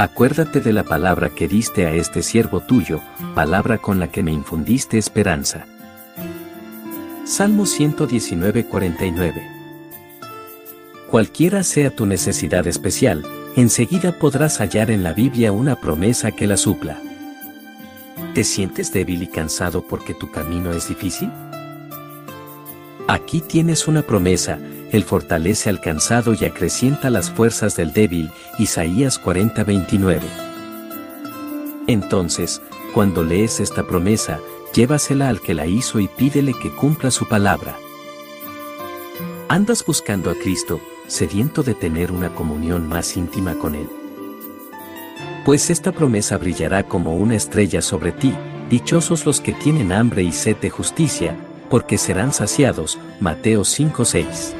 Acuérdate de la palabra que diste a este siervo tuyo, palabra con la que me infundiste esperanza. Salmo 119, 49. Cualquiera sea tu necesidad especial, enseguida podrás hallar en la Biblia una promesa que la supla. ¿Te sientes débil y cansado porque tu camino es difícil? Aquí tienes una promesa, Él fortalece al cansado y acrecienta las fuerzas del débil, Isaías 40:29. Entonces, cuando lees esta promesa, llévasela al que la hizo y pídele que cumpla su palabra. ¿Andas buscando a Cristo, sediento de tener una comunión más íntima con Él? Pues esta promesa brillará como una estrella sobre ti, dichosos los que tienen hambre y sed de justicia, porque serán saciados. Mateo 5:6.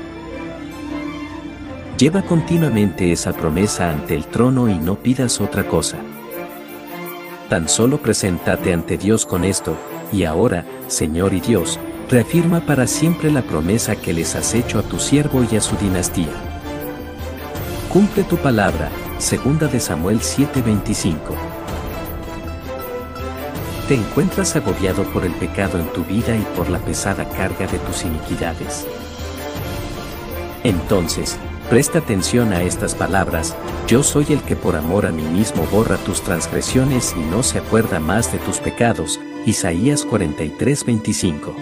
Lleva continuamente esa promesa ante el trono y no pidas otra cosa. Tan solo preséntate ante Dios con esto, y ahora, Señor y Dios, reafirma para siempre la promesa que les has hecho a tu siervo y a su dinastía. Cumple tu palabra, segunda de Samuel 7:25. ¿Te encuentras agobiado por el pecado en tu vida y por la pesada carga de tus iniquidades? Entonces, presta atención a estas palabras, yo soy el que por amor a mí mismo borra tus transgresiones y no se acuerda más de tus pecados, Isaías 43:25.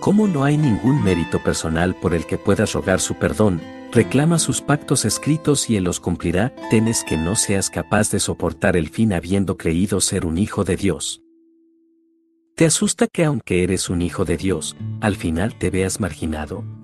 ¿Cómo no hay ningún mérito personal por el que puedas rogar su perdón? Reclama sus pactos escritos y Él los cumplirá, temes que no seas capaz de soportar el fin habiendo creído ser un hijo de Dios. ¿Te asusta que aunque eres un hijo de Dios, al final te veas marginado?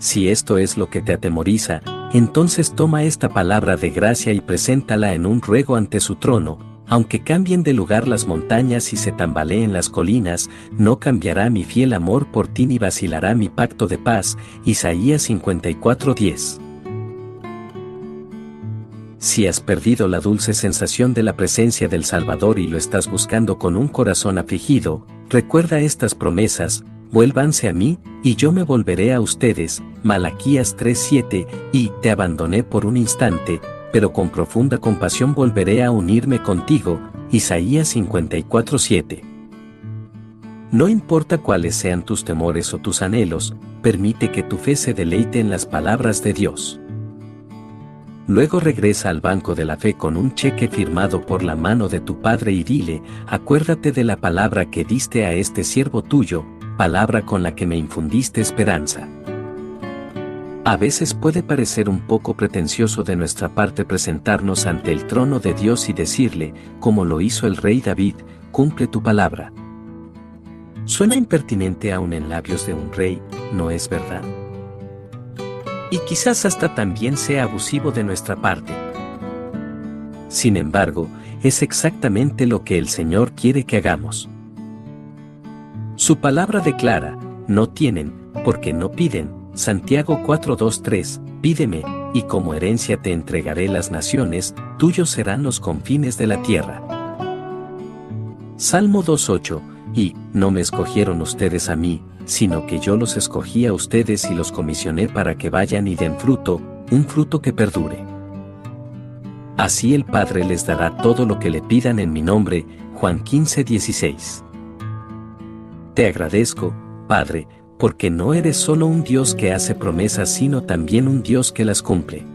Si esto es lo que te atemoriza, entonces toma esta palabra de gracia y preséntala en un ruego ante su trono, aunque cambien de lugar las montañas y se tambaleen las colinas, no cambiará mi fiel amor por ti ni vacilará mi pacto de paz. Isaías 54:10. Si has perdido la dulce sensación de la presencia del Salvador y lo estás buscando con un corazón afligido, recuerda estas promesas, vuélvanse a mí, y yo me volveré a ustedes, Malaquías 3:7, y te abandoné por un instante, pero con profunda compasión volveré a unirme contigo, Isaías 54:7. No importa cuáles sean tus temores o tus anhelos, permite que tu fe se deleite en las palabras de Dios. Luego regresa al banco de la fe con un cheque firmado por la mano de tu Padre y dile, acuérdate de la palabra que diste a este siervo tuyo, palabra con la que me infundiste esperanza. A veces puede parecer un poco pretencioso de nuestra parte presentarnos ante el trono de Dios y decirle, como lo hizo el rey David, cumple tu palabra. Suena impertinente aún en labios de un rey, ¿no es verdad? Y quizás hasta también sea abusivo de nuestra parte. Sin embargo, es exactamente lo que el Señor quiere que hagamos. Su palabra declara, no tienen, porque no piden, Santiago 4:23, pídeme, y como herencia te entregaré las naciones, tuyos serán los confines de la tierra. Salmo 2:8, y, no me escogieron ustedes a mí, sino que yo los escogí a ustedes y los comisioné para que vayan y den fruto, un fruto que perdure. Así el Padre les dará todo lo que le pidan en mi nombre, Juan 15:16. Te agradezco, Padre, porque no eres solo un Dios que hace promesas sino también un Dios que las cumple.